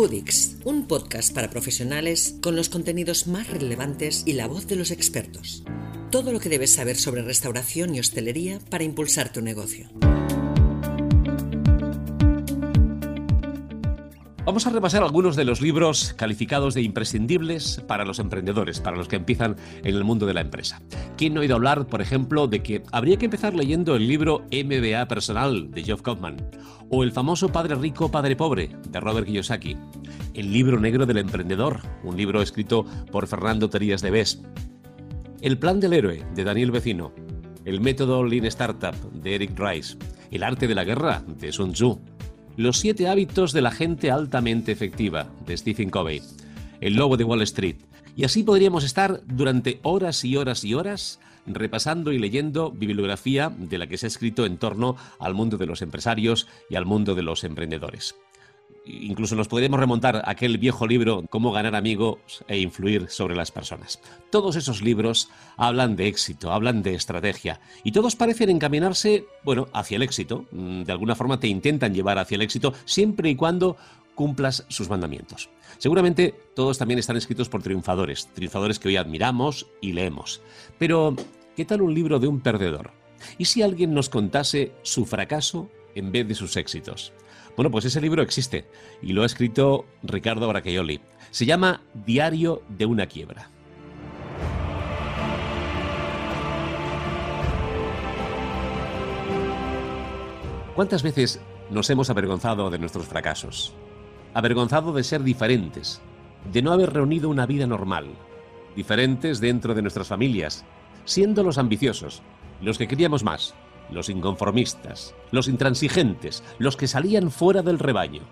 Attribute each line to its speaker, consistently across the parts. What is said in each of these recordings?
Speaker 1: Foodix, un podcast para profesionales con los contenidos más relevantes y la voz de los expertos. Todo lo que debes saber sobre restauración y hostelería para impulsar tu negocio.
Speaker 2: Vamos a repasar algunos de los libros calificados de imprescindibles para los emprendedores, para los que empiezan en el mundo de la empresa. ¿Quién no ha oído hablar, por ejemplo, de que habría que empezar leyendo el libro MBA Personal de Geoff Kaufman o el famoso Padre Rico, Padre Pobre de Robert Kiyosaki? El libro negro del emprendedor, un libro escrito por Fernando Terías de Bes. El plan del héroe de Daniel Vecino. El método Lean Startup de Eric Rice. El arte de la guerra de Sun Tzu los siete hábitos de la gente altamente efectiva, de Stephen Covey. El lobo de Wall Street. Y así podríamos estar durante horas y horas y horas repasando y leyendo bibliografía de la que se ha escrito en torno al mundo de los empresarios y al mundo de los emprendedores incluso nos podríamos remontar a aquel viejo libro Cómo ganar amigos e influir sobre las personas. Todos esos libros hablan de éxito, hablan de estrategia y todos parecen encaminarse, bueno, hacia el éxito. Mm, de alguna forma te intentan llevar hacia el éxito siempre y cuando cumplas sus mandamientos. Seguramente todos también están escritos por triunfadores, triunfadores que hoy admiramos y leemos. Pero, ¿qué tal un libro de un perdedor? ¿Y si alguien nos contase su fracaso en vez de sus éxitos? Bueno, pues ese libro existe y lo ha escrito Ricardo Bracaioli. Se llama Diario de una quiebra. ¿Cuántas veces nos hemos avergonzado de nuestros fracasos? Avergonzado de ser diferentes, de no haber reunido una vida normal, diferentes dentro de nuestras familias, siendo los ambiciosos, los que queríamos más, los inconformistas, los intransigentes, los que salían fuera del rebaño.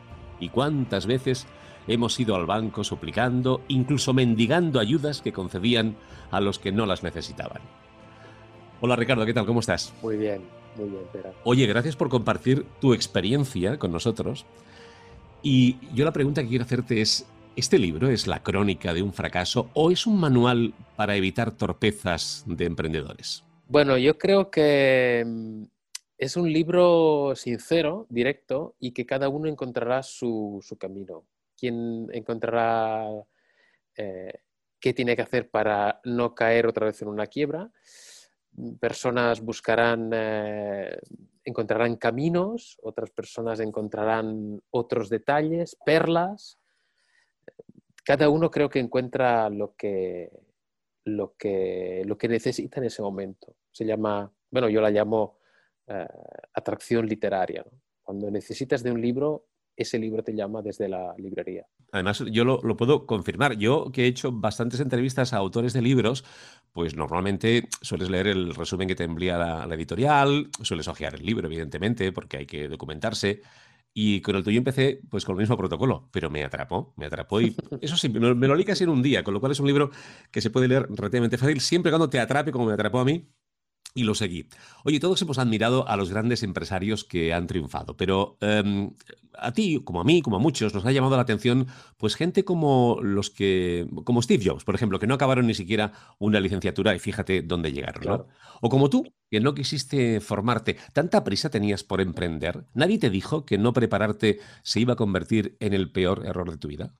Speaker 2: ¿Y cuántas veces hemos ido al banco suplicando, incluso mendigando ayudas que concedían a los que no las necesitaban? Hola Ricardo, ¿qué tal? ¿Cómo estás?
Speaker 3: Muy bien, muy bien,
Speaker 2: Oye, gracias por compartir tu experiencia con nosotros. Y yo la pregunta que quiero hacerte es, ¿este libro es la crónica de un fracaso o es un manual para evitar torpezas de emprendedores?
Speaker 3: Bueno, yo creo que mm, es un libro sincero, directo, y que cada uno encontrará su, camino. Quien encontrará eh, qué tiene que hacer para no caer otra vez en una quiebra. Personas buscarán, eh, encontrarán caminos, otras personas encontrarán otros detalles, perlas. Cada uno creo que encuentra lo que, lo que, lo que necesita en ese momento. Se llama, bueno, yo la llamo eh, atracción literaria. Cuando necesitas de un libro, ese libro te llama desde la librería.
Speaker 2: Además, yo lo, puedo confirmar. Yo que he hecho bastantes entrevistas a autores de libros, pues normalmente sueles leer el resumen que te envía la, la editorial, sueles ojear el libro, evidentemente, porque hay que documentarse. Y con el tuyo empecé pues con el mismo protocolo, pero me atrapó, me atrapó y eso sí, me, lo leí casi en un día, con lo cual es un libro que se puede leer relativamente fácil, siempre cuando te atrape como me atrapó a mí, y lo seguí. Oye, todos hemos admirado a los grandes empresarios que han triunfado, pero em, a ti, como a mí, como a muchos, nos ha llamado la atención, pues gente como los que, como Steve Jobs, por ejemplo, que no acabaron ni siquiera una licenciatura y fíjate dónde llegaron, ¿no? O como tú, que no quisiste formarte. ¿Tanta prisa tenías por emprender? ¿Nadie te dijo que no prepararte se iba a convertir en el peor error de tu vida?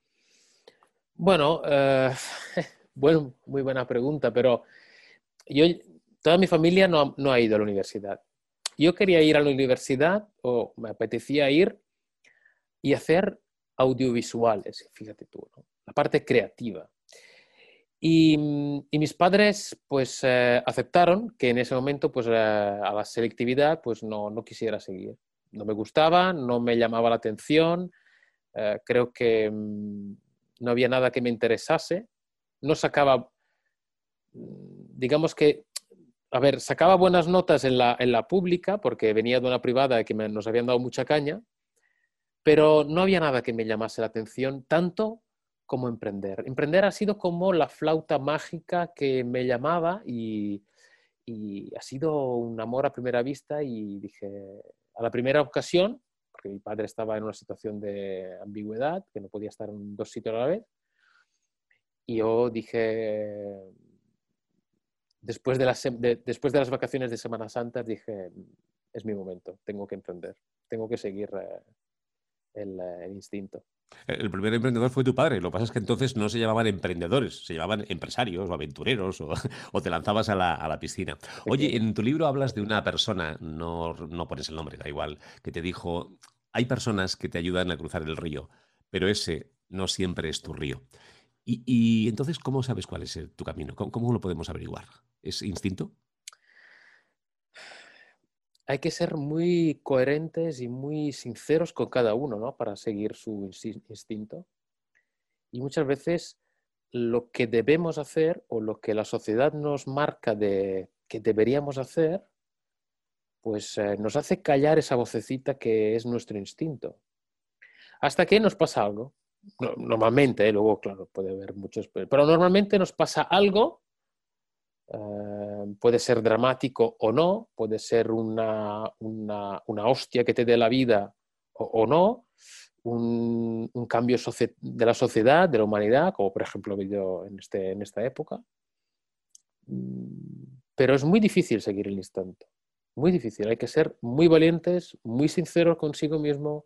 Speaker 3: Bueno, eh, bueno muy buena pregunta, pero yo toda mi familia no, ha ido a la universidad. Yo quería ir a la universidad o me apetecía ir y hacer audiovisuales, fíjate tú, la parte creativa. Y, mis padres pues eh, aceptaron que en ese momento pues eh, a la selectividad pues no, no, quisiera seguir. No me gustaba, no me llamaba la atención, eh, creo que mm, no había nada que me interesase, no sacaba, mm, digamos que a ver, sacaba buenas notas en la, en la pública porque venía de una privada que nos habían dado mucha caña, pero no había nada que me llamase la atención tanto como emprender. Emprender ha sido como la flauta mágica que me llamaba y, y ha sido un amor a primera vista y dije, a la primera ocasión, porque mi padre estaba en una situación de ambigüedad, que no podía estar en dos sitios a la vez, y yo dije, después de, las, después de las vacaciones de Semana Santa dije, es mi momento, tengo que emprender, tengo que seguir eh, el, instinto.
Speaker 2: El primer emprendedor fue tu padre. Lo que pasa es que entonces no se llamaban emprendedores, se llamaban empresarios o aventureros o, te lanzabas a la, piscina. Oye, en tu libro hablas de una persona, no, no pones el nombre, da igual, que te dijo, hay personas que te ayudan a cruzar el río, pero ese no siempre es tu río. Y, entonces, ¿cómo sabes cuál es tu camino? ¿Cómo, lo podemos averiguar? ¿Es instinto?
Speaker 3: Hay que ser muy coherentes y muy sinceros con cada uno, ¿no? Para seguir su instinto. Y muchas veces lo que debemos hacer o lo que la sociedad nos marca de que deberíamos hacer, pues eh, nos hace callar esa vocecita que es nuestro instinto. Hasta que nos pasa algo normalmente, ¿eh? luego, claro, puede haber muchos, pero normalmente nos pasa algo, eh, puede ser dramático o no, puede ser una, una, una hostia que te dé la vida o, no, un, cambio de la sociedad, de la humanidad, como por ejemplo he en, este, en esta época. Mm, pero es muy difícil seguir el instante, muy difícil, hay que ser muy valientes, muy sinceros consigo mismo,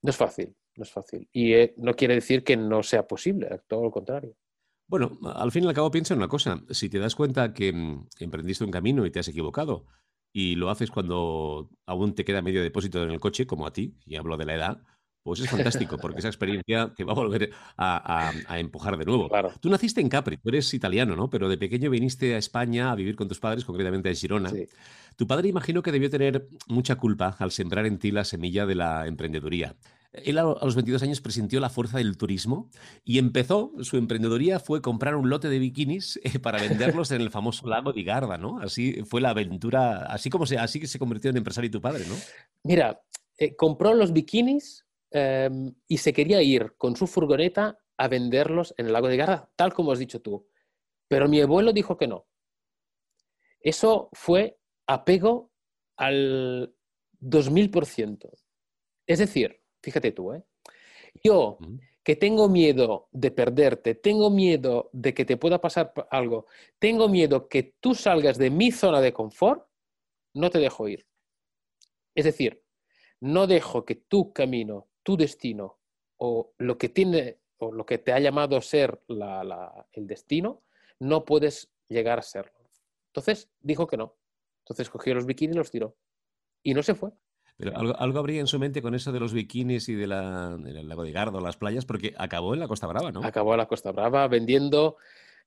Speaker 3: no es fácil, no es fácil. Y eh, no quiere decir que no sea posible, todo lo contrario.
Speaker 2: Bueno, al fin y al cabo piensa en una cosa. Si te das cuenta que mm, emprendiste un camino y te has equivocado y lo haces cuando aún te queda medio depósito en el coche, como a ti, y hablo de la edad, pues es fantástico, porque esa experiencia te va a volver a, empujar de nuevo. Tú naciste en Capri, tú eres italiano, ¿no? Pero de pequeño viniste a España a vivir con tus padres, concretamente a Girona. Tu padre imagino que debió tener mucha culpa al sembrar en ti la semilla de la emprendeduría. Él a los 22 años presintió la fuerza del turismo y empezó, su emprendeduría fue comprar un lote de bikinis eh, para venderlos en el famoso lago de Garda, ¿no? Así fue la aventura, así como se, así que se convirtió en empresario tu padre, ¿no?
Speaker 3: Mira, eh, compró los bikinis em, y se quería ir con su furgoneta a venderlos en el lago de Garda, tal como has dicho tú. Pero mi abuelo dijo que no. Eso fue apego al 2000%. Es decir, Fíjate tú, ¿eh? Yo, que tengo miedo de perderte, tengo miedo de que te pueda pasar algo, tengo miedo que tú salgas de mi zona de confort, no te dejo ir. Es decir, no dejo que tu camino, tu destino o lo que tiene o lo que te ha llamado a ser el destino, no puedes llegar a serlo. Entonces dijo que no. Entonces cogió los bikinis y los tiró. Y no se fue.
Speaker 2: Pero algo, habría en su mente con eso de los bikinis y de la, del lago de Gardo, las playas, porque acabó en la Costa Brava, ¿no?
Speaker 3: Acabó en la Costa Brava vendiendo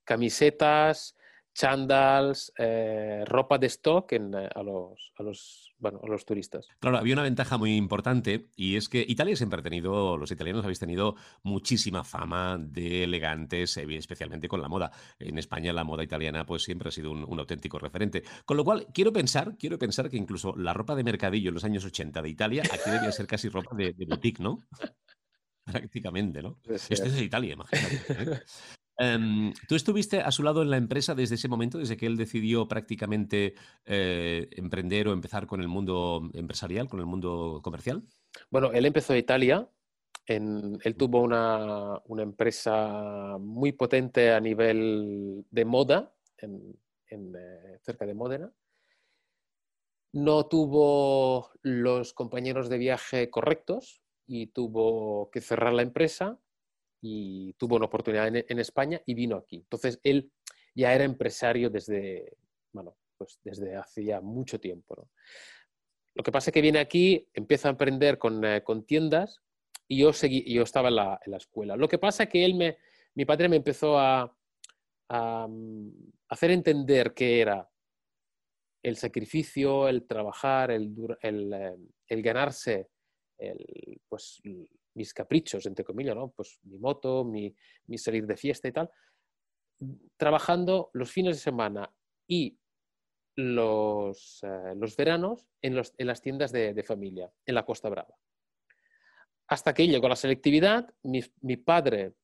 Speaker 3: camisetas, chandals, eh, ropa de stock eh, a, los, a, los, bueno, a los turistas.
Speaker 2: Claro, había una ventaja muy importante y es que Italia siempre ha tenido, los italianos habéis tenido muchísima fama de elegantes, eh, especialmente con la moda. En España la moda italiana pues siempre ha sido un, auténtico referente. Con lo cual, quiero pensar, quiero pensar que incluso la ropa de mercadillo en los años 80 de Italia aquí debía ser casi ropa de, boutique, ¿no? Prácticamente, ¿no? Esto es de Italia, imagínate. Em, ¿Tú estuviste a su lado en la empresa desde ese momento, desde que él decidió prácticamente eh, emprender o empezar con el mundo empresarial, con el mundo comercial?
Speaker 3: Bueno, él empezó en Italia. él tuvo una, empresa muy potente a nivel de moda, en, eh, cerca de Módena. No tuvo los compañeros de viaje correctos y tuvo que cerrar la empresa y tuvo una oportunidad en, España y vino aquí. Entonces, él ya era empresario desde, bueno, pues desde mucho tiempo. Lo que pasa es que viene aquí, empieza a emprender con, eh, con tiendas y yo, seguí, yo estaba en la, en la, escuela. Lo que pasa es que él me, mi padre me empezó a, a, mm, hacer entender que era el sacrificio, el trabajar, el, el, eh, el ganarse el, pues, mis caprichos, entre comillas, ¿no? Pues mi moto, mi, salir de fiesta y tal, trabajando los fines de semana y los, eh, veranos en, las tiendas de, familia, en la Costa Brava. Hasta que llegó la selectividad, mi, padre,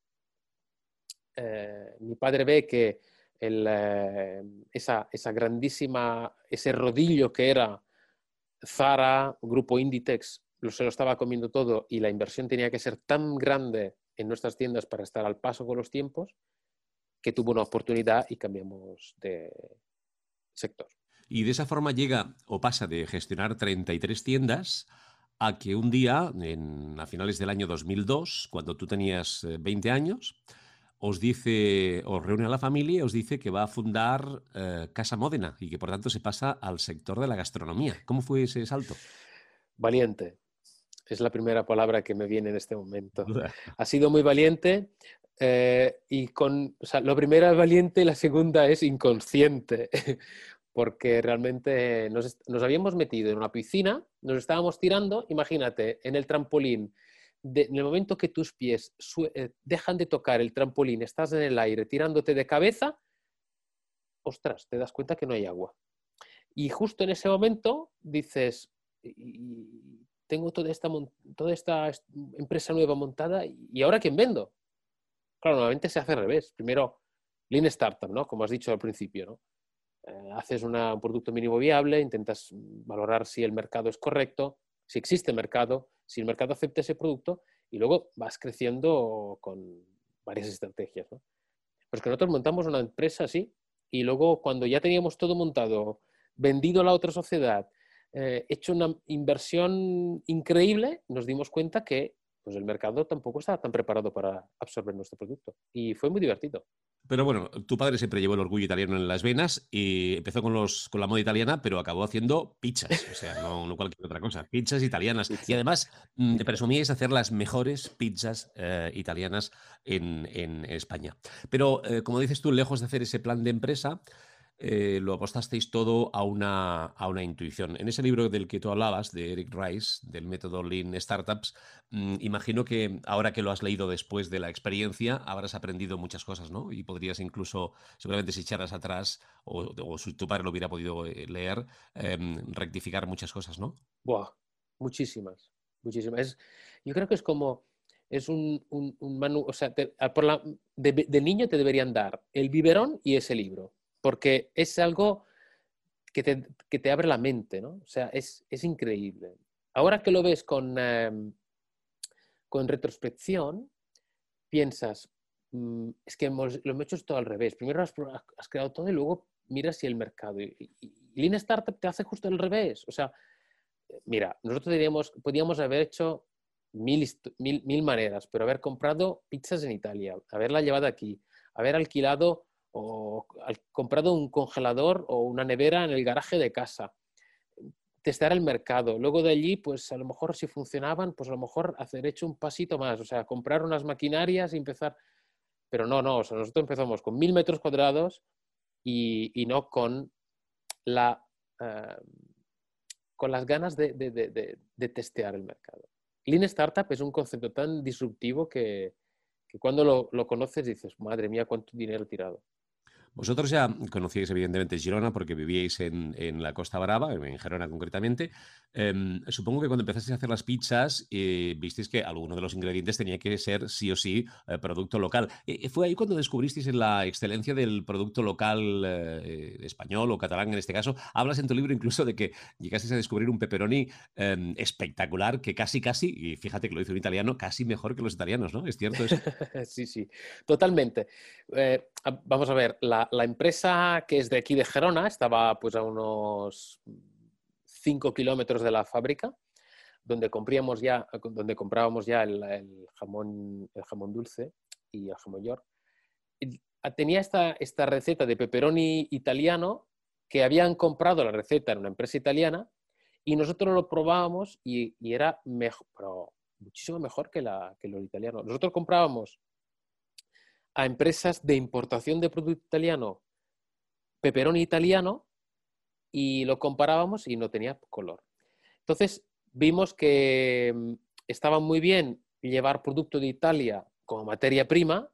Speaker 3: eh, mi padre ve que eh, esa, grandísima, ese rodillo que era Zara, Grupo Inditex, se lo estaba comiendo todo y la inversión tenía que ser tan grande en nuestras tiendas para estar al paso con los tiempos, que tuvo una oportunidad y cambiamos de sector.
Speaker 2: Y de esa forma llega o pasa de gestionar 33 tiendas a que un día, en, a finales del año 2002, cuando tú tenías 20 años, os dice, os reúne a la familia y os dice que va a fundar eh, Casa Módena y que por tanto se pasa al sector de la gastronomía. ¿Cómo fue ese salto?
Speaker 3: Valiente. Es la primera palabra que me viene en este momento. Ha sido muy valiente eh, y con, o sea, primero es valiente y la segunda es inconsciente, porque realmente nos, nos habíamos metido en una piscina, nos estábamos tirando, imagínate, en el trampolín en el momento que tus pies eh, dejan de tocar el trampolín, estás en el aire tirándote de cabeza, ostras, te das cuenta que no hay agua. Y justo en ese momento dices, tengo toda esta, empresa nueva montada y ahora quién vendo. Claro, normalmente se hace al revés. Primero, Lean Startup, ¿no? Como has dicho al principio, ¿no? Eh, haces un producto mínimo viable, intentas valorar si el mercado es correcto, si existe mercado, si el mercado acepta ese producto y luego vas creciendo con varias estrategias. ¿no? Pues que nosotros montamos una empresa así y luego cuando ya teníamos todo montado, vendido a la otra sociedad, eh, hecho una inversión increíble, nos dimos cuenta que pues el mercado tampoco estaba tan preparado para absorber nuestro producto. Y fue muy divertido.
Speaker 2: Pero bueno, tu padre siempre llevó el orgullo italiano en las venas y empezó con, los, con la moda italiana, pero acabó haciendo pizzas, o sea, no, cualquier otra cosa, pizzas italianas. Y además mm, presumíais hacer las mejores pizzas eh, italianas en, España. Pero, eh, como dices tú, lejos de hacer ese plan de empresa, eh, lo apostasteis todo a una, a una intuición. En ese libro del que tú hablabas, de Eric Rice, del método Lean Startups, mm, imagino que ahora que lo has leído después de la experiencia, habrás aprendido muchas cosas, ¿no? Y podrías incluso, seguramente si echaras atrás, o, si tu padre lo hubiera podido eh, leer, em, rectificar muchas cosas, ¿no?
Speaker 3: Buah, muchísimas, muchísimas. yo creo que es como es un, un, o sea, por la, de, niño te deberían dar el biberón y ese libro porque es algo que te, abre la mente, ¿no? O sea, es, increíble. Ahora que lo ves con, em, con retrospección, piensas, mm, es que hemos, lo hemos hecho todo al revés. Primero has, creado todo y luego miras si el mercado. Y, Lean Startup te hace justo al revés. O sea, mira, nosotros diríamos, podríamos haber hecho mil, mil, mil maneras, pero haber comprado pizzas en Italia, haberla llevado aquí, haber alquilado o comprado un congelador o una nevera en el garaje de casa, testar el mercado. Luego de allí, pues a lo mejor si funcionaban, pues a lo mejor hacer hecho un pasito más, o sea, comprar unas maquinarias y empezar. Pero no, no, nosotros empezamos con mil metros cuadrados y, no con la. Eh, con las ganas de, testear el mercado. Lean Startup es un concepto tan disruptivo que, cuando lo, lo, conoces dices, madre mía, cuánto dinero tirado.
Speaker 2: Vosotros ya conocíais evidentemente Girona porque vivíais en, la Costa Brava, en Gerona concretamente. Em, supongo que cuando empezasteis a hacer las pizzas eh, visteis que alguno de los ingredientes tenía que ser sí o sí eh, producto local. Eh, ¿Fue ahí cuando descubristeis la excelencia del producto local español o catalán en este caso? Hablas en tu libro incluso de que llegasteis a descubrir un pepperoni em, espectacular que casi, casi, y fíjate que lo hizo un italiano, casi mejor que los italianos, ¿no? ¿Es cierto eso?
Speaker 3: sí, sí, totalmente. vamos a ver, la, la, empresa que es de aquí de Gerona estaba pues a unos 5 kilómetros de la fábrica, donde, comprábamos ya el, jamón, el jamón dulce y el jamón york. tenía esta, esta receta de pepperoni italiano que habían comprado la receta en una empresa italiana y nosotros lo probábamos y, era mejor, mejor que, la, que lo italiano. Nosotros comprábamos a empresas de importación de producto italiano, peperoni italiano, y lo comparábamos y no tenía color. Entonces vimos que mm, estaba muy bien llevar producto de Italia como materia prima,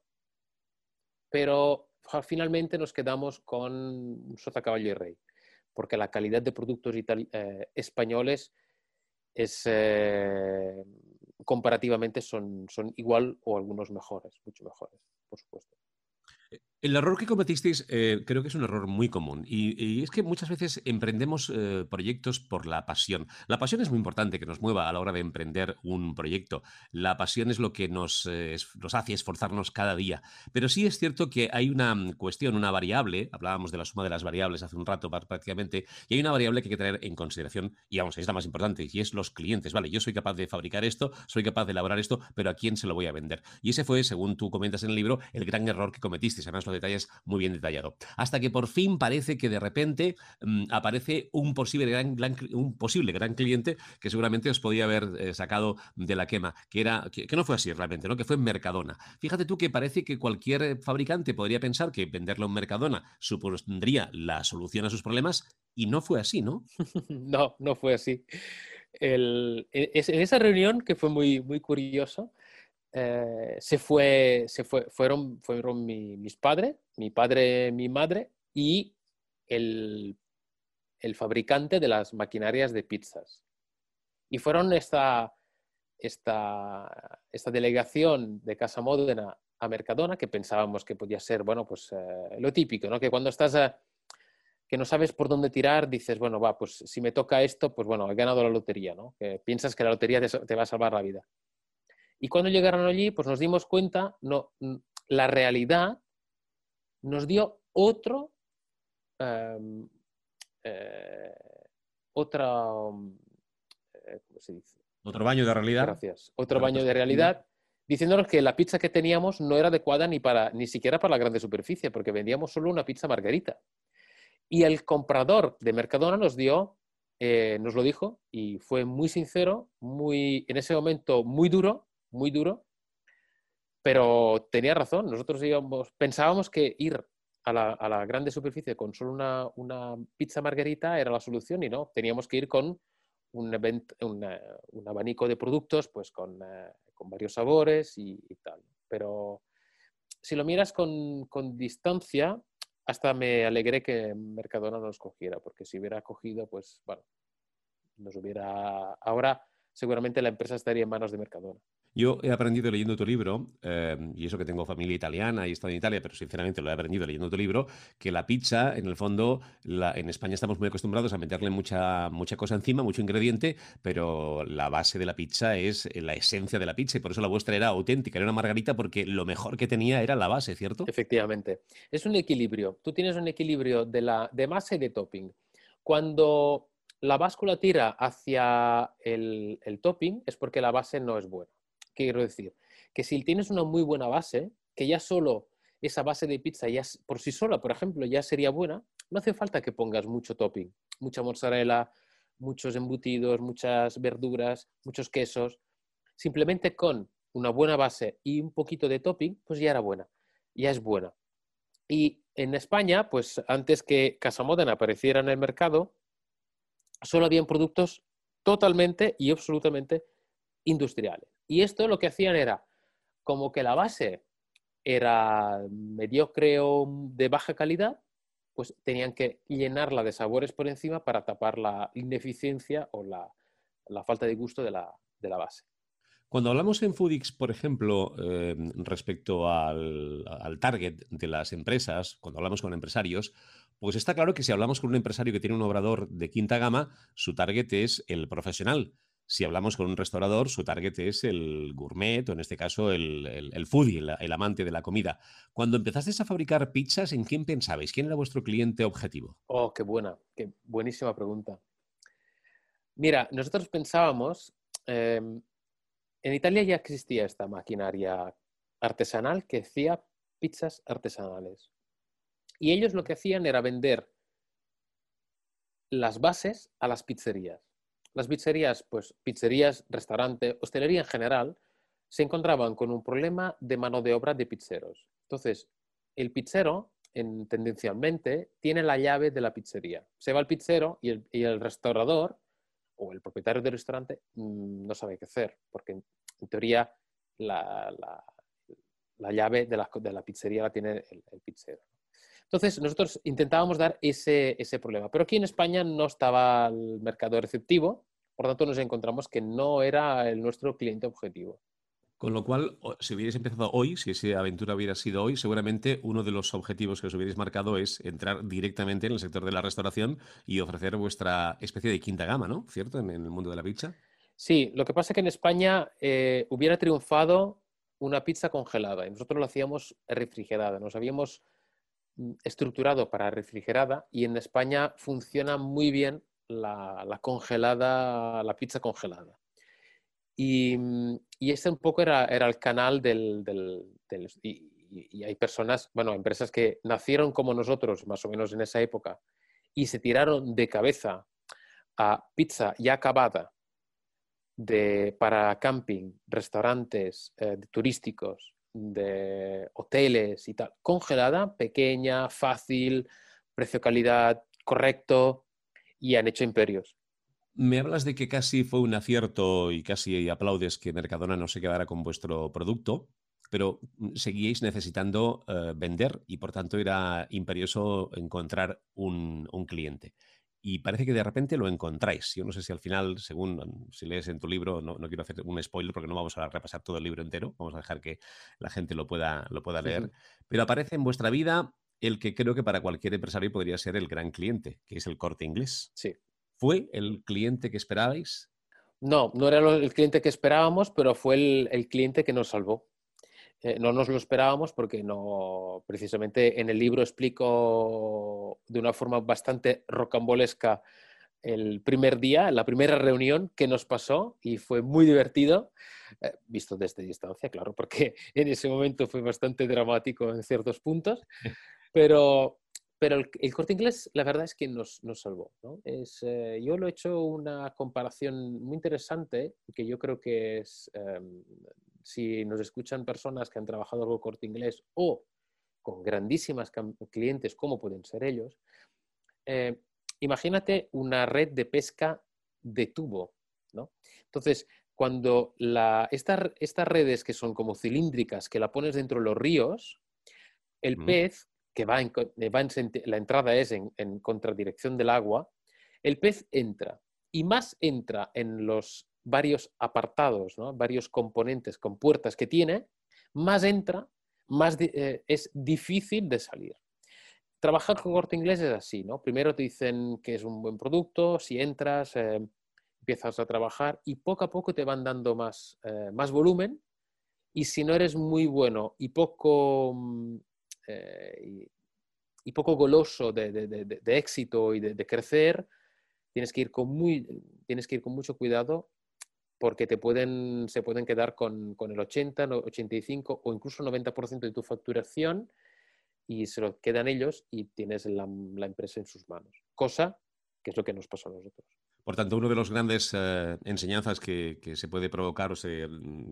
Speaker 3: pero finalmente nos quedamos con sota caballo y rey, porque la calidad de productos eh, españoles es eh, comparativamente son, son igual o algunos mejores, mucho mejores por supuesto.
Speaker 2: El error que cometisteis eh, creo que es un error muy común y, es que muchas veces emprendemos eh, proyectos por la pasión. La pasión es muy importante que nos mueva a la hora de emprender un proyecto. La pasión es lo que nos, eh, hace esforzarnos cada día. Pero sí es cierto que hay una mm, cuestión, una variable, hablábamos de la suma de las variables hace un rato prácticamente, y hay una variable que hay que tener en consideración y vamos, es la más importante y es los clientes. Vale, yo soy capaz de fabricar esto, soy capaz de elaborar esto, pero ¿a quién se lo voy a vender? Y ese fue, según tú comentas en el libro, el gran error que cometisteis. Además, detalles muy bien detallado. Hasta que por fin parece que de repente mm, aparece un posible gran, un posible gran cliente que seguramente os podía haber eh, sacado de la quema, que, era, que, no fue así realmente, ¿no? que fue Mercadona. Fíjate tú que parece que cualquier fabricante podría pensar que venderlo en Mercadona supondría la solución a sus problemas y no fue así, ¿no?
Speaker 3: no, no fue así. El, e, en esa reunión, que fue muy, muy curioso, eh, se, fue, se fue, fueron, fueron mis padres, mi padre, mi madre y el, el, fabricante de las maquinarias de pizzas. Y fueron esta, esta, esta delegación de Casa Módena a Mercadona, que pensábamos que podía ser, bueno, pues eh, lo típico, ¿no? Que cuando estás, que no sabes por dónde tirar, dices, bueno, va, pues si me toca esto, pues bueno, he ganado la lotería, ¿no? Que piensas que la lotería te va a salvar la vida. Y cuando llegaron allí, pues nos dimos cuenta, no, la realidad nos dio otro, em, eh, otra,
Speaker 2: eh, ¿cómo se dice? Otro baño de realidad.
Speaker 3: Gracias. Otro baño de realidad, diciéndonos que la pizza que teníamos no era adecuada ni, para, ni siquiera para la grande superficie, porque vendíamos solo una pizza margarita. Y el comprador de Mercadona nos dio, eh, nos lo dijo, y fue muy sincero, muy, en ese momento muy duro, muy duro, pero tenía razón. Nosotros íbamos, pensábamos que ir a la, a la grande superficie con solo una, una, pizza margarita era la solución y no, teníamos que ir con un, event, un abanico de productos pues con, eh, con varios sabores y, tal. Pero si lo miras con, con, distancia, hasta me alegré que Mercadona no nos cogiera, porque si hubiera cogido, pues bueno, nos hubiera... Ahora seguramente la empresa estaría en manos de Mercadona.
Speaker 2: Yo he aprendido leyendo tu libro, eh, y eso que tengo familia italiana y he estado en Italia, pero sinceramente lo he aprendido leyendo tu libro, que la pizza, en el fondo, en España estamos muy acostumbrados a meterle mucha, mucha cosa encima, mucho ingrediente, pero la base de la pizza es la esencia de la pizza y por eso la vuestra era auténtica, era una margarita porque lo mejor que tenía era la base, ¿cierto?
Speaker 3: Efectivamente. Es un equilibrio. Tú tienes un equilibrio de, la, de base y de topping. Cuando la báscula tira hacia el topping es porque la base no es buena. ¿Qué quiero decir? Que si tienes una muy buena base, que ya solo esa base de pizza ya por sí sola, por ejemplo, ya sería buena, no hace falta que pongas mucho topping, mucha mozzarella, muchos embutidos, muchas verduras, muchos quesos. Simplemente con una buena base y un poquito de topping, pues ya era buena, ya es buena. Y en España, pues antes que Casa Modena apareciera en el mercado, solo habían productos totalmente y absolutamente industriales. Y esto lo que hacían era, como que la base era mediocre o de baja calidad, pues tenían que llenarla de sabores por encima para tapar la ineficiencia o la, falta de gusto de la, base.
Speaker 2: Cuando hablamos en Foodix, por ejemplo, eh, respecto al, al, target de las empresas, cuando hablamos con empresarios, pues está claro que si hablamos con un empresario que tiene un obrador de quinta gama, su target es el profesional. Si hablamos con un restaurador, su target es el gourmet, o en este caso el, el, foodie, el, amante de la comida. Cuando empezasteis a fabricar pizzas, ¿en quién pensabais? ¿Quién era vuestro cliente objetivo?
Speaker 3: Oh, qué buena, qué buenísima pregunta. Mira, nosotros pensábamos, em, en Italia ya existía esta maquinaria artesanal que hacía pizzas artesanales. Y ellos lo que hacían era vender las bases a las pizzerías las pizzerías, pues pizzerías, restaurante, hostelería en general, se encontraban con un problema de mano de obra de pizzeros. Entonces, el pizzero, en, tendencialmente, tiene la llave de la pizzería. Se va al pizzero y el, restaurador o el propietario del restaurante mm, no sabe qué hacer, porque en, teoría la, llave de la, pizzería la tiene el, el pizzero. Entonces, nosotros intentábamos dar ese, problema, pero aquí en España no estaba el mercado receptivo, por lo tanto nos encontramos que no era el nuestro cliente objetivo.
Speaker 2: Con lo cual, si hubierais empezado hoy, si esa aventura hubiera sido hoy, seguramente uno de los objetivos que os hubierais marcado es entrar directamente en el sector de la restauración y ofrecer vuestra especie de quinta gama, ¿no? ¿Cierto? En, el mundo de la pizza.
Speaker 3: Sí, lo que pasa es que en España eh, hubiera triunfado una pizza congelada y nosotros lo hacíamos refrigerada. Nos habíamos estructurado para refrigerada y en España funciona muy bien la congelada, la pizza congelada. Y, mm, y este un poco era, era el canal del... del, y, hay personas, bueno, empresas que nacieron como nosotros, más o menos en esa época, y se tiraron de cabeza a pizza ya acabada de, para camping, restaurantes eh, turísticos, de hoteles y tal, congelada, pequeña, fácil, precio-calidad correcto, y han hecho imperios.
Speaker 2: Me hablas de que casi fue un acierto y casi aplaudes que Mercadona no se quedara con vuestro producto, pero mm, seguíais necesitando eh, vender y por tanto era imperioso encontrar un, cliente. Y parece que de repente lo encontráis. Yo no sé si al final, según si lees en tu libro, no, quiero hacer un spoiler porque no vamos a repasar todo el libro entero, vamos a dejar que la gente lo pueda, lo pueda leer, pero aparece en vuestra vida el que creo que para cualquier empresario podría ser el gran cliente, que es el corte inglés.
Speaker 3: Sí.
Speaker 2: ¿Fue el cliente que esperabais?
Speaker 3: No, no era el cliente que esperábamos, pero fue el, cliente que nos salvó. Eh, no nos lo esperábamos porque no, precisamente en el libro explico de una forma bastante rocambolesca el primer día, la primera reunión que nos pasó y fue muy divertido, eh, visto desde distancia, claro, porque en ese momento fue bastante dramático en ciertos puntos, pero pero el, corte inglés, la verdad es que nos, nos salvó. ¿no? Es, eh, yo lo he hecho una comparación muy interesante, que yo creo que es, em, si nos escuchan personas que han trabajado algo corte inglés o con grandísimas clientes, como pueden ser ellos, eh, imagínate una red de pesca de tubo. ¿no? Entonces, cuando la, estas redes que son como cilíndricas, que la pones dentro de los ríos, el pez que va en, la entrada es en, contradirección del agua, el pez entra y más entra en los varios apartados, varios componentes con puertas que tiene, más entra, más eh, es difícil de salir. Trabajar con corte inglés es así, ¿no? Primero te dicen que es un buen producto, si entras, eh, empiezas a trabajar y poco a poco te van dando más, eh, más volumen y si no eres muy bueno y poco mm, y, poco goloso de, éxito y de, crecer, tienes que, ir con muy, tienes que ir con mucho cuidado porque te pueden, se pueden quedar con, con el 80, 85 o incluso 90% de tu facturación y se lo quedan ellos y tienes la, la empresa en sus manos. Cosa que es lo que nos pasó a nosotros.
Speaker 2: Por tanto, uno de los grandes eh, enseñanzas que, se puede provocar o se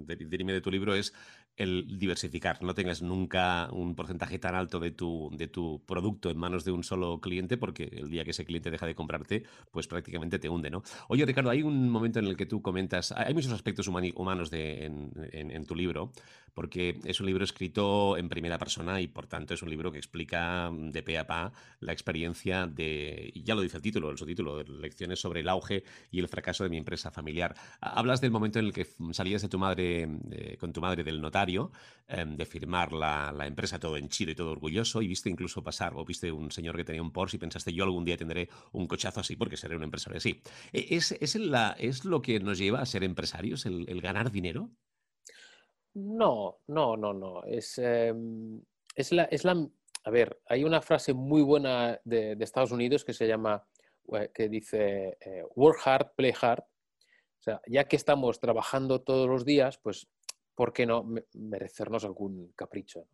Speaker 2: dirime de tu libro es el diversificar. No tengas nunca un porcentaje tan alto de tu, de tu producto en manos de un solo cliente, porque el día que ese cliente deja de comprarte, pues prácticamente te hunde, ¿no? Oye, Ricardo, hay un momento en el que tú comentas, hay muchos aspectos humanos de, en, tu libro, porque es un libro escrito en primera persona y por tanto es un libro que explica de pe a pa la experiencia de, ya lo dice el título, el subtítulo, lecciones sobre el auge y el fracaso de mi empresa familiar. Hablas del momento en el que salías de tu madre, eh, con tu madre del notario, em, de firmar la, empresa todo en chido y todo orgulloso, y viste incluso pasar, o viste un señor que tenía un Porsche y pensaste, yo algún día tendré un cochazo así porque seré un empresario así. ¿E-, ¿Es, es, la, es lo que nos lleva a ser empresarios, el, ganar dinero?
Speaker 3: No, no, no, no. Es, em, es, la, es la... A ver, hay una frase muy buena de, Estados Unidos que se llama eh, que dice eh, work hard, play hard. O sea, ya que estamos trabajando todos los días, pues, ¿por qué no merecernos algún capricho?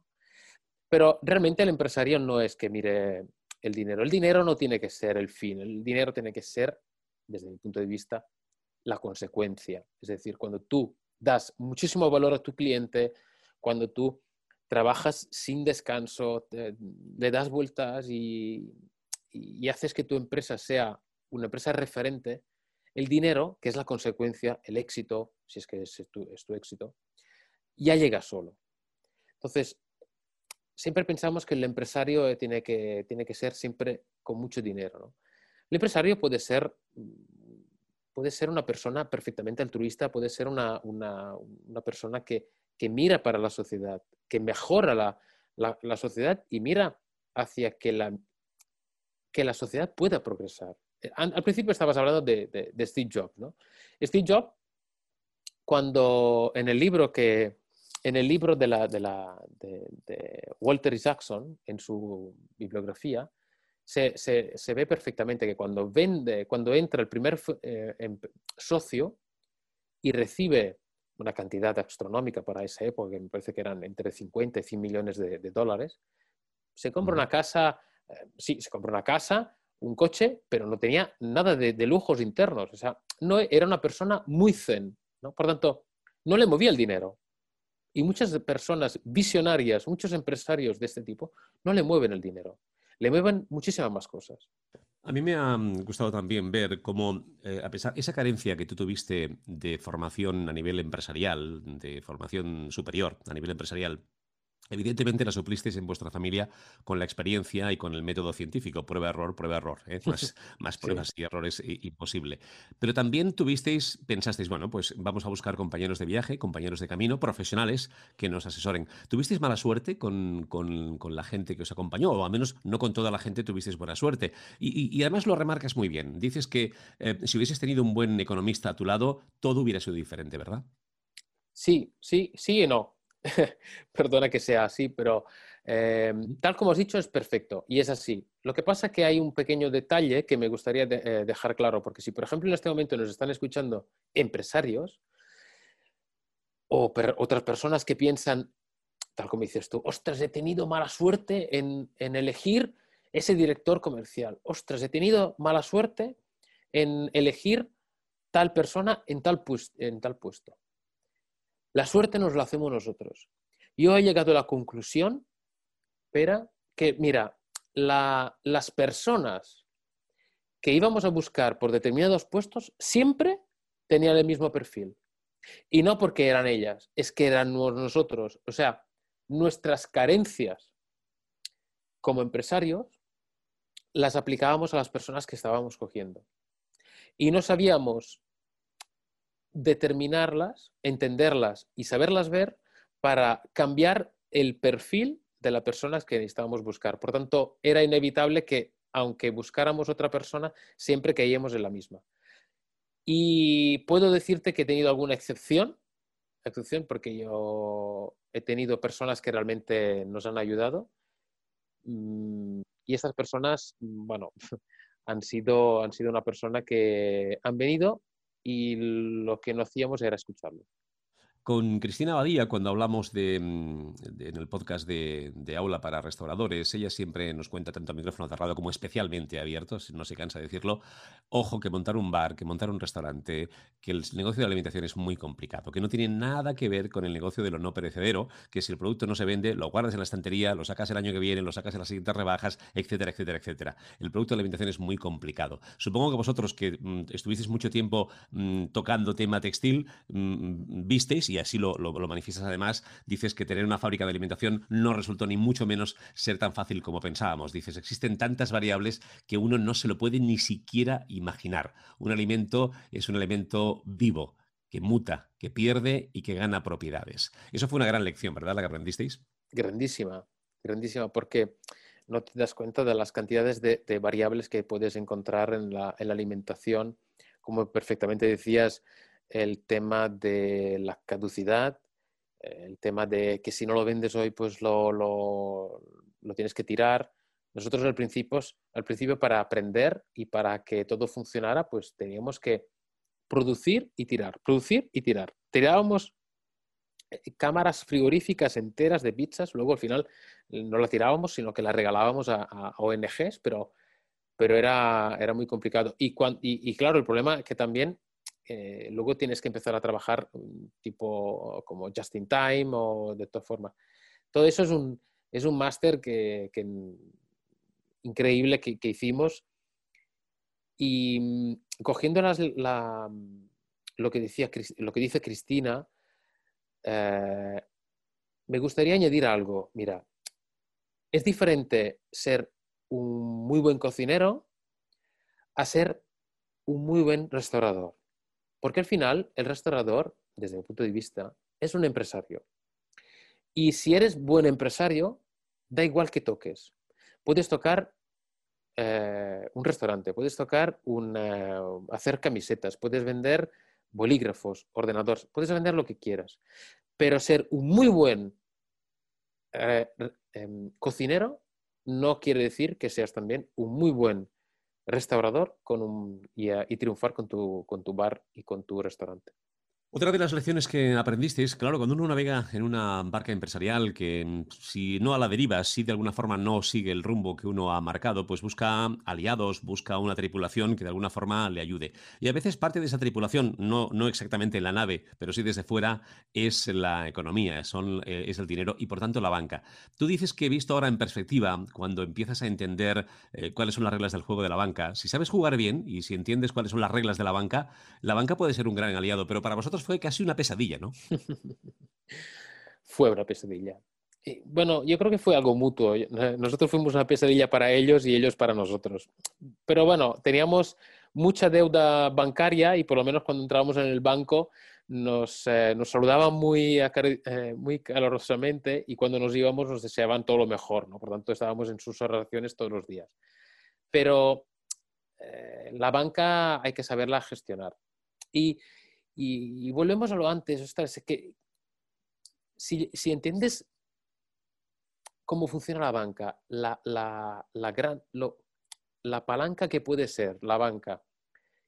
Speaker 3: Pero realmente el empresario no es que mire el dinero. El dinero no tiene que ser el fin. El dinero tiene que ser, desde mi punto de vista, la consecuencia. Es decir, cuando tú das muchísimo valor a tu cliente, cuando tú trabajas sin descanso, le das vueltas y y haces que tu empresa sea una empresa referente, el dinero, que es la consecuencia, el éxito, si es que es tu, éxito, ya llega solo. Entonces, siempre pensamos que el empresario tiene que, tiene que ser siempre con mucho dinero. El empresario puede ser, puede ser una persona perfectamente altruista, puede ser una, persona que, que mira para la sociedad, que mejora la, sociedad y mira hacia que la, que la sociedad pueda progresar. Al, principio estabas hablando de, Steve Jobs, ¿no? Steve Jobs, cuando en el libro que, en el libro de, la, de, la, de, Walter Isaacson, en su bibliografía, se, se, ve perfectamente que cuando, vende, cuando entra el primer eh, em, socio y recibe una cantidad astronómica para esa época, que me parece que eran entre 50 y 100 millones de, dólares, se compra una casa, eh, sí, se compra una casa, un coche, pero no tenía nada de, lujos internos. O sea, no, era una persona muy zen. ¿no? Por tanto, no le movía el dinero. Y muchas personas visionarias, muchos empresarios de este tipo, no le mueven el dinero. Le mueven muchísimas más cosas.
Speaker 2: A mí me ha gustado también ver cómo, eh, a pesar esa carencia que tú tuviste de formación a nivel empresarial, de formación superior a nivel empresarial, Evidentemente la suplisteis en vuestra familia con la experiencia y con el método científico, prueba, error, prueba, error, ¿eh? más, pruebas y errores imposible. Pero también tuvisteis, pensasteis, bueno, pues vamos a buscar compañeros de viaje, compañeros de camino, profesionales que nos asesoren. ¿Tuvisteis mala suerte con, la gente que os acompañó? O al menos no con toda la gente tuvisteis buena suerte. Y, además lo remarcas muy bien. Dices que eh, si hubieses tenido un buen economista a tu lado, todo hubiera sido diferente, ¿verdad?
Speaker 3: Sí, sí, sí y no. Perdona que sea así, pero eh, tal como has dicho es perfecto y es así. Lo que pasa es que hay un pequeño detalle que me gustaría eh, dejar claro, porque si por ejemplo en este momento nos están escuchando empresarios o otras personas que piensan, tal como dices tú, ostras, he tenido mala suerte en, elegir ese director comercial, ostras, he tenido mala suerte en elegir tal persona en tal, en tal puesto. La suerte nos la hacemos nosotros. Yo he llegado a la conclusión, espera, que mira, las personas que íbamos a buscar por determinados puestos siempre tenían el mismo perfil. Y no porque eran ellas, es que eran nosotros. O sea, nuestras carencias como empresarios las aplicábamos a las personas que estábamos cogiendo. Y no sabíamos determinarlas, entenderlas y saberlas ver para cambiar el perfil de las personas que necesitábamos buscar. Por tanto, era inevitable que, aunque buscáramos otra persona, siempre caíamos en la misma. Y puedo decirte que he tenido alguna excepción, excepción porque yo he tenido personas que realmente nos han ayudado. Mm, y esas personas, bueno, han sido, han sido una persona que han venido y lo que no hacíamos era escucharlo.
Speaker 2: Con Cristina Abadía, cuando hablamos mm, de, en el podcast de, Aula para Restauradores, ella siempre nos cuenta tanto a micrófono cerrado como especialmente abierto, no se cansa de decirlo, ojo que montar un bar, que montar un restaurante, que el negocio de alimentación es muy complicado, que no tiene nada que ver con el negocio de lo no perecedero, que si el producto no se vende, lo guardas en la estantería, lo sacas el año que viene, lo sacas en las siguientes rebajas, etcétera, etcétera, etcétera. El producto de alimentación es muy complicado. Supongo que vosotros que mm, estuvisteis mucho tiempo mm, tocando tema textil, visteis y así lo, manifiestas además, dices que tener una fábrica de alimentación no resultó ni mucho menos ser tan fácil como pensábamos. Dices, existen tantas variables que uno no se lo puede ni siquiera imaginar. Un alimento es un alimento vivo, que muta, que pierde y que gana propiedades. Eso fue una gran lección, ¿verdad? La que aprendisteis.
Speaker 3: Grandísima, grandísima, porque no te das cuenta de las cantidades de, variables que puedes encontrar en la, en la, alimentación. Como perfectamente decías, el tema de la caducidad, el tema de que si no lo vendes hoy, pues lo, lo, tienes que tirar. Nosotros al principio, al principio, para aprender y para que todo funcionara, pues teníamos que producir y tirar, producir y tirar. Tirábamos eh, cámaras frigoríficas enteras de pizzas, luego al final no las tirábamos, sino que las regalábamos a, ONGs, pero, pero era, era muy complicado. Y, y, claro, el problema es que también eh, luego tienes que empezar a trabajar mm, tipo como just in time o de todas formas. Todo eso es un, es un máster que, increíble que, hicimos y mm, cogiendo lo, que decía, lo que dice Cristina, eh, me gustaría añadir algo. Mira, es diferente ser un muy buen cocinero a ser un muy buen restaurador. Porque al final el restaurador, desde mi punto de vista, es un empresario. Y si eres buen empresario, da igual que toques. Puedes tocar eh, un restaurante, puedes tocar hacer camisetas, puedes vender bolígrafos, ordenadores, puedes vender lo que quieras. Pero ser un muy buen eh, em, cocinero no quiere decir que seas también un muy buen restaurador con un, y, y triunfar con tu, con tu bar y con tu restaurante.
Speaker 2: Otra de las lecciones que aprendisteis, claro, cuando uno navega en una barca empresarial que mm, si no a la deriva, si de alguna forma no sigue el rumbo que uno ha marcado, pues busca aliados, busca una tripulación que de alguna forma le ayude. Y a veces parte de esa tripulación, no, no exactamente la nave, pero sí desde fuera, es la economía, son, eh, es el dinero y por tanto la banca. Tú dices que visto ahora en perspectiva, cuando empiezas a entender eh, cuáles son las reglas del juego de la banca, si sabes jugar bien y si entiendes cuáles son las reglas de la banca, la banca puede ser un gran aliado, pero para vosotros fue casi una pesadilla, ¿no?
Speaker 3: fue una pesadilla. bueno, yo creo que fue algo mutuo. Nosotros fuimos una pesadilla para ellos y ellos para nosotros. Pero bueno, teníamos mucha deuda bancaria y por lo menos cuando entrábamos en el banco nos, eh, saludaban muy, eh, muy calorosamente y cuando nos íbamos nos deseaban todo lo mejor, ¿no? Por tanto, estábamos en sus oraciones todos los días. Pero eh, la banca hay que saberla gestionar. Y, y, volvemos a lo antes, es que si, entiendes cómo funciona la banca, la, la, gran, la palanca que puede ser la banca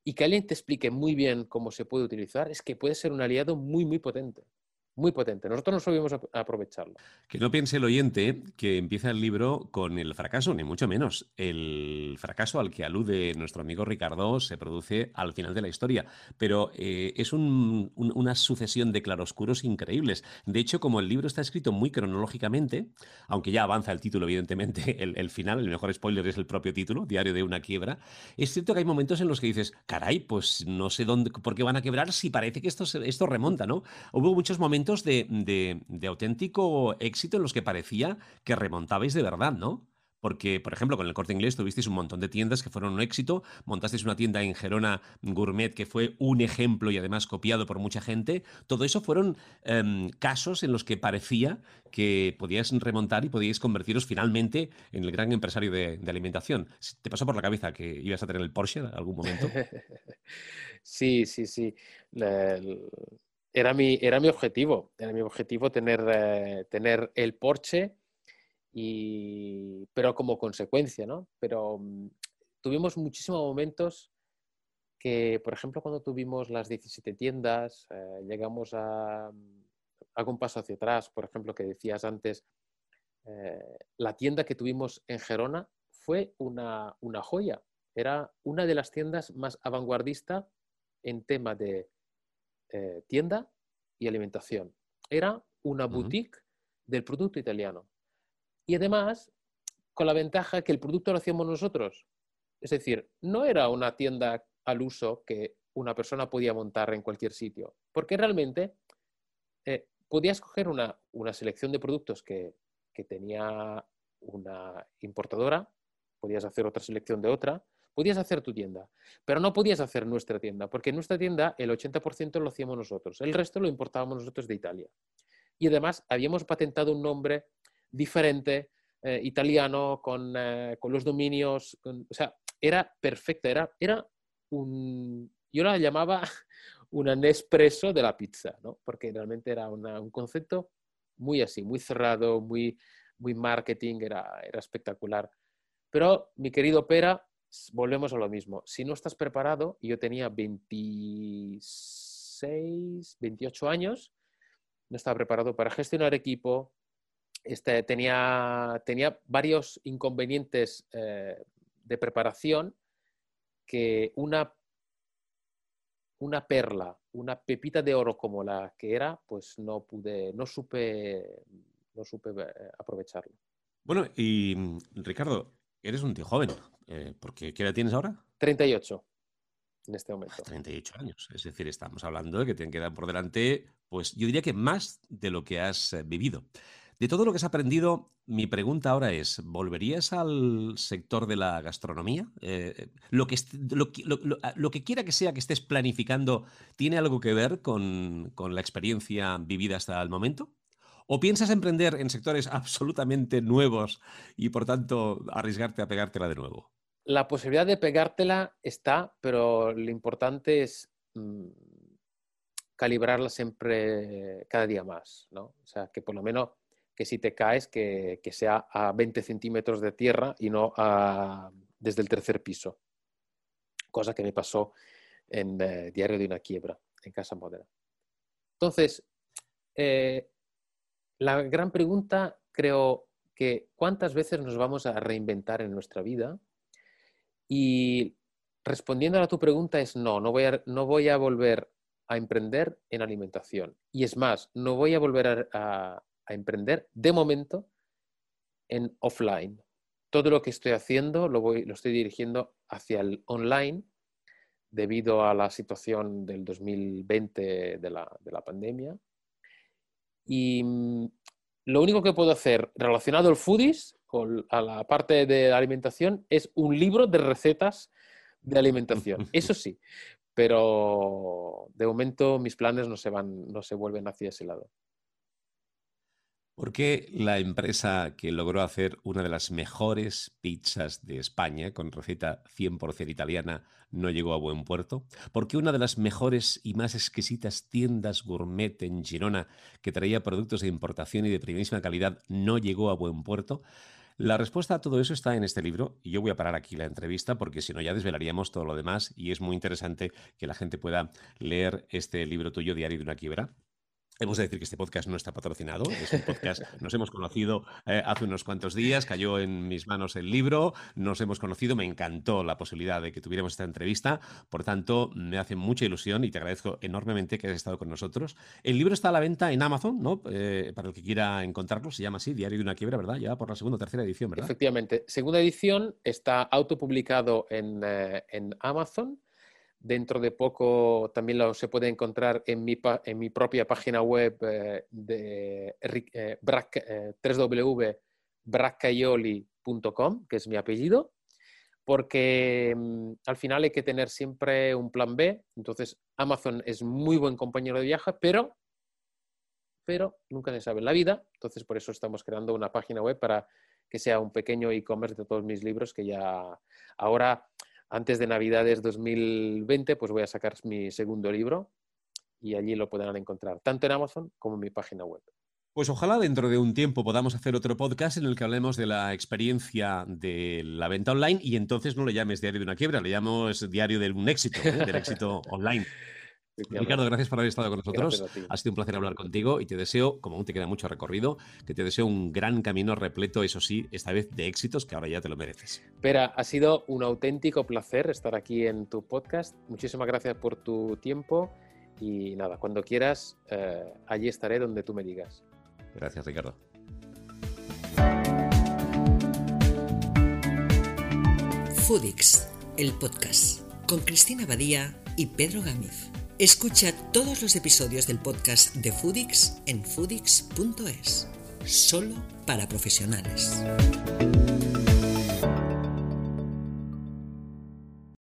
Speaker 3: y que alguien te explique muy bien cómo se puede utilizar, es que puede ser un aliado muy, muy potente muy potente. Nosotros no sabemos aprovecharlo.
Speaker 2: Que no piense el oyente que empieza el libro con el fracaso, ni mucho menos. El fracaso al que alude nuestro amigo Ricardo se produce al final de la historia, pero eh, es una sucesión de claroscuros increíbles. De hecho, como el libro está escrito muy cronológicamente, aunque ya avanza el título, evidentemente, el, final, el mejor spoiler es el propio título, Diario de una quiebra, es cierto que hay momentos en los que dices, caray, pues no sé dónde, por qué van a quebrar si parece que esto, esto remonta, ¿no? Hubo muchos momentos de, auténtico éxito en los que parecía que remontabais de verdad, ¿no? Porque, por ejemplo, con el corte inglés tuvisteis un montón de tiendas que fueron un éxito, montasteis una tienda en Gerona Gourmet que fue un ejemplo y además copiado por mucha gente. Todo eso fueron em, casos en los que parecía que podíais remontar y podíais convertiros finalmente en el gran empresario de, alimentación. ¿Te pasó por la cabeza que ibas a tener el Porsche en algún momento?
Speaker 3: sí, sí, sí era mi, era mi objetivo, era mi objetivo tener, eh, tener el Porsche, y, pero como consecuencia, ¿no? Pero mm, tuvimos muchísimos momentos que, por ejemplo, cuando tuvimos las 17 tiendas, eh, llegamos a, hago un paso hacia atrás, por ejemplo, que decías antes, eh, la tienda que tuvimos en Gerona fue una, una joya, era una de las tiendas más avanguardistas en tema de eh, tienda y alimentación. Era una boutique del producto italiano. Y además, con la ventaja que el producto lo hacíamos nosotros. Es decir, no era una tienda al uso que una persona podía montar en cualquier sitio, porque realmente eh, podías coger una, una, selección de productos que, que tenía una importadora, podías hacer otra selección de otra, Podías hacer tu tienda, pero no podías hacer nuestra tienda, porque en nuestra tienda el 80% lo hacíamos nosotros, el resto lo importábamos nosotros de Italia. Y además habíamos patentado un nombre diferente, eh, italiano, con, eh, con, los dominios, o sea, era perfecta, era, era un, yo la llamaba un Nespresso de la pizza, ¿no? porque realmente era un concepto muy así, muy cerrado, muy, muy marketing, era, era espectacular. Pero mi querido Pera volvemos a lo mismo. Si no estás preparado, yo tenía 26, 28 años, no estaba preparado para gestionar equipo, este, tenía, tenía varios inconvenientes eh, de preparación que una, una perla, una pepita de oro como la que era, pues no pude, no supe, no supe eh, aprovecharlo.
Speaker 2: Bueno, y Ricardo, eres un tío joven, eh, porque ¿qué edad tienes ahora?
Speaker 3: 38 en este momento.
Speaker 2: 38 años. Es decir, estamos hablando de que te quedan por delante, pues yo diría que más de lo que has eh, vivido. De todo lo que has aprendido, mi pregunta ahora es, ¿volverías al sector de la gastronomía? Eh, lo, que, lo, que quiera que sea que estés planificando, ¿tiene algo que ver con, con la experiencia vivida hasta el momento? ¿O piensas emprender en sectores absolutamente nuevos y por tanto arriesgarte a pegártela de nuevo?
Speaker 3: La posibilidad de pegártela está, pero lo importante es mm, calibrarla siempre cada día más, ¿no? O sea, que por lo menos que si te caes, que, sea a 20 centímetros de tierra y no desde el tercer piso. Cosa que me pasó en eh, Diario de una quiebra, en Casa Modera. Entonces, eh, la gran pregunta creo que cuántas veces nos vamos a reinventar en nuestra vida y respondiendo a tu pregunta es no, no voy a, no voy a volver a emprender en alimentación. Y es más, no voy a volver a, emprender de momento en offline. Todo lo que estoy haciendo lo, voy, lo estoy dirigiendo hacia el online debido a la situación del 2020 de la, de la pandemia. Y mm, lo único que puedo hacer relacionado al foodies, a la parte de alimentación, es un libro de recetas de alimentación. Eso sí, pero de momento mis planes no se van, no se vuelven hacia ese lado.
Speaker 2: ¿Por qué la empresa que logró hacer una de las mejores pizzas de España, con receta 100% italiana, no llegó a buen puerto? ¿Por qué una de las mejores y más exquisitas tiendas gourmet en Girona, que traía productos de importación y de primísima calidad, no llegó a buen puerto? La respuesta a todo eso está en este libro y yo voy a parar aquí la entrevista porque si no ya desvelaríamos todo lo demás y es muy interesante que la gente pueda leer este libro tuyo, Diario de una quiebra, Hemos de decir que este podcast no está patrocinado, es un podcast, nos hemos conocido eh, hace unos cuantos días, cayó en mis manos el libro, nos hemos conocido, me encantó la posibilidad de que tuviéramos esta entrevista, por tanto, me hace mucha ilusión y te agradezco enormemente que hayas estado con nosotros. El libro está a la venta en Amazon, ¿no? Eh, para el que quiera encontrarlo, se llama así, Diario de una quiebra, ¿verdad? Ya por la segunda o tercera edición, ¿verdad?
Speaker 3: Efectivamente, segunda edición está autopublicado en, eh, en Amazon Dentro de poco también lo se puede encontrar en mi, en mi propia página web eh, de eh, www.braccaioli.com, que es mi apellido, porque mm, al final hay que tener siempre un plan B. Entonces, Amazon es muy buen compañero de viaje, pero, pero nunca se sabe en la vida. Entonces, por eso estamos creando una página web para que sea un pequeño e-commerce de todos mis libros que ya ahora antes de Navidades 2020, pues voy a sacar mi segundo libro y allí lo podrán encontrar, tanto en Amazon como en mi página web.
Speaker 2: Pues ojalá dentro de un tiempo podamos hacer otro podcast en el que hablemos de la experiencia de la venta online y entonces no le llames diario de una quiebra, le llames diario de un éxito, ¿eh? del éxito online. Ricardo, gracias por haber estado con nosotros. Ha sido un placer hablar contigo y te deseo, como aún te queda mucho recorrido, que te deseo un gran camino repleto, eso sí, esta vez de éxitos que ahora ya te lo mereces.
Speaker 3: Espera, ha sido un auténtico placer estar aquí en tu podcast. Muchísimas gracias por tu tiempo y nada, cuando quieras, eh, allí estaré donde tú me digas.
Speaker 2: Gracias, Ricardo.
Speaker 1: Foodix, el podcast, con Cristina Badía y Pedro Gámez. Escucha todos los episodios del podcast de Foodix en foodix.es, solo para profesionales.